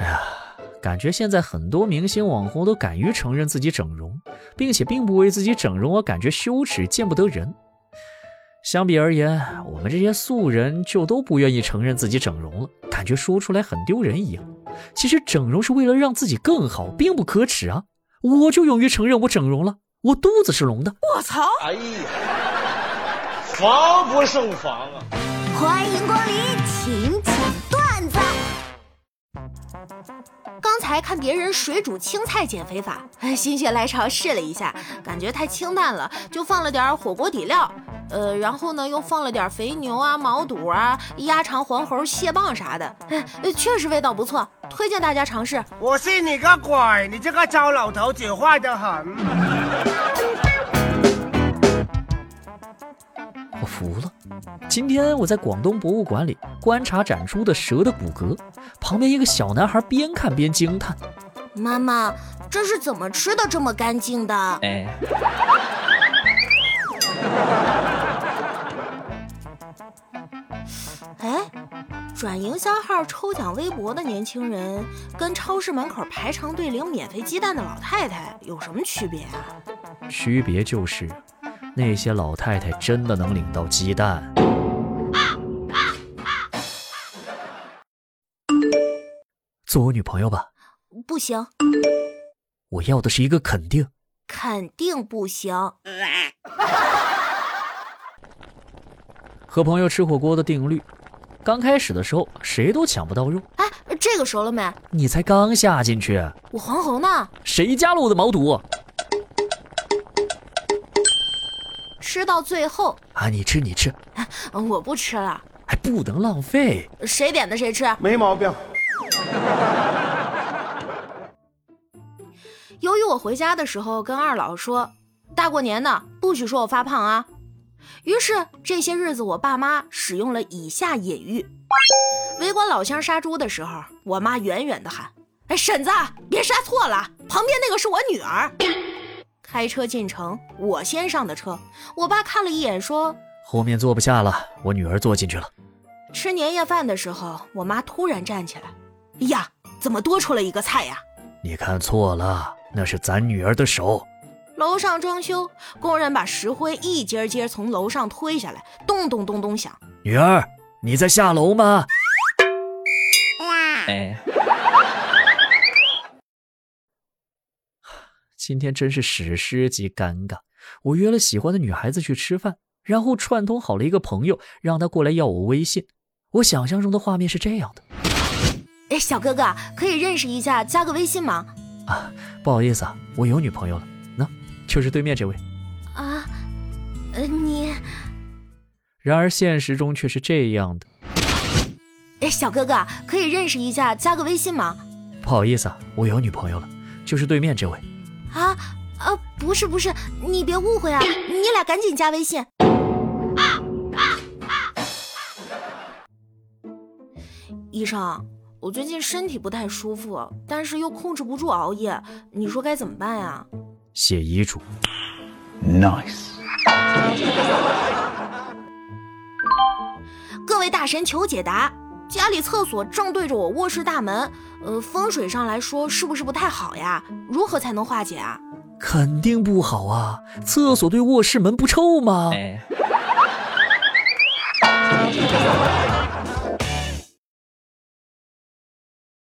哎呀，感觉现在很多明星网红都敢于承认自己整容，并且并不为自己整容而感觉羞耻、见不得人。相比而言，我们这些素人就都不愿意承认自己整容了，感觉说出来很丢人一样。其实整容是为了让自己更好，并不可耻啊！我就勇于承认我整容了，我肚子是隆的。我操！哎呀，防不胜防啊！欢迎光临请。刚才看别人水煮青菜减肥法，心血来潮试了一下，感觉太清淡了，就放了点火锅底料。呃，然后呢，又放了点肥牛啊、毛肚啊、鸭肠、黄喉、蟹棒啥的，确实味道不错，推荐大家尝试。我信你个鬼！你这个糟老头子坏得很。服了。今天我在广东博物馆里观察展出的蛇的骨骼，旁边一个小男孩边看边惊叹：“妈妈，这是怎么吃的这么干净的？”哎。哎，转营销号抽奖微博的年轻人，跟超市门口排长队领免费鸡蛋的老太太有什么区别啊？区别就是，那些老太太真的能领到鸡蛋。做我女朋友吧？不行。我要的是一个肯定。肯定不行。和朋友吃火锅的定律：刚开始的时候谁都抢不到肉。哎，这个熟了没？你才刚下进去，我黄喉呢？谁加了我的毛肚？吃到最后啊，你吃你吃，我不吃了，还不能浪费。谁点的谁吃，没毛病。由于我回家的时候跟二老说，大过年的不许说我发胖啊。于是这些日子，我爸妈使用了以下隐喻：围观老乡杀猪的时候，我妈远远的喊：“哎，婶子，别杀错了，旁边那个是我女儿。”开车进城，我先上的车，我爸看了一眼说：“后面坐不下了，我女儿坐进去了。”吃年夜饭的时候，我妈突然站起来：“呀，怎么多出了一个菜呀？”你看错了，那是咱女儿的手。楼上装修，工人把石灰一节节从楼上推下来，咚咚咚咚响。女儿，你在下楼吗？哎，今天真是史诗级尴尬。我约了喜欢的女孩子去吃饭，然后串通好了一个朋友，让他过来要我微信。我想象中的画面是这样的：哎，小哥哥，可以认识一下，加个微信吗？啊，不好意思啊，我有女朋友了。就是对面这位，啊，呃，你。然而现实中却是这样的。哎，小哥哥，可以认识一下，加个微信吗？不好意思啊，我有女朋友了，就是对面这位。啊啊，不是不是，你别误会啊，你俩赶紧加微信。医生，我最近身体不太舒服，但是又控制不住熬夜，你说该怎么办呀？写遗嘱，nice。各位大神求解答：家里厕所正对着我卧室大门，呃，风水上来说是不是不太好呀？如何才能化解啊？肯定不好啊！厕所对卧室门不臭吗？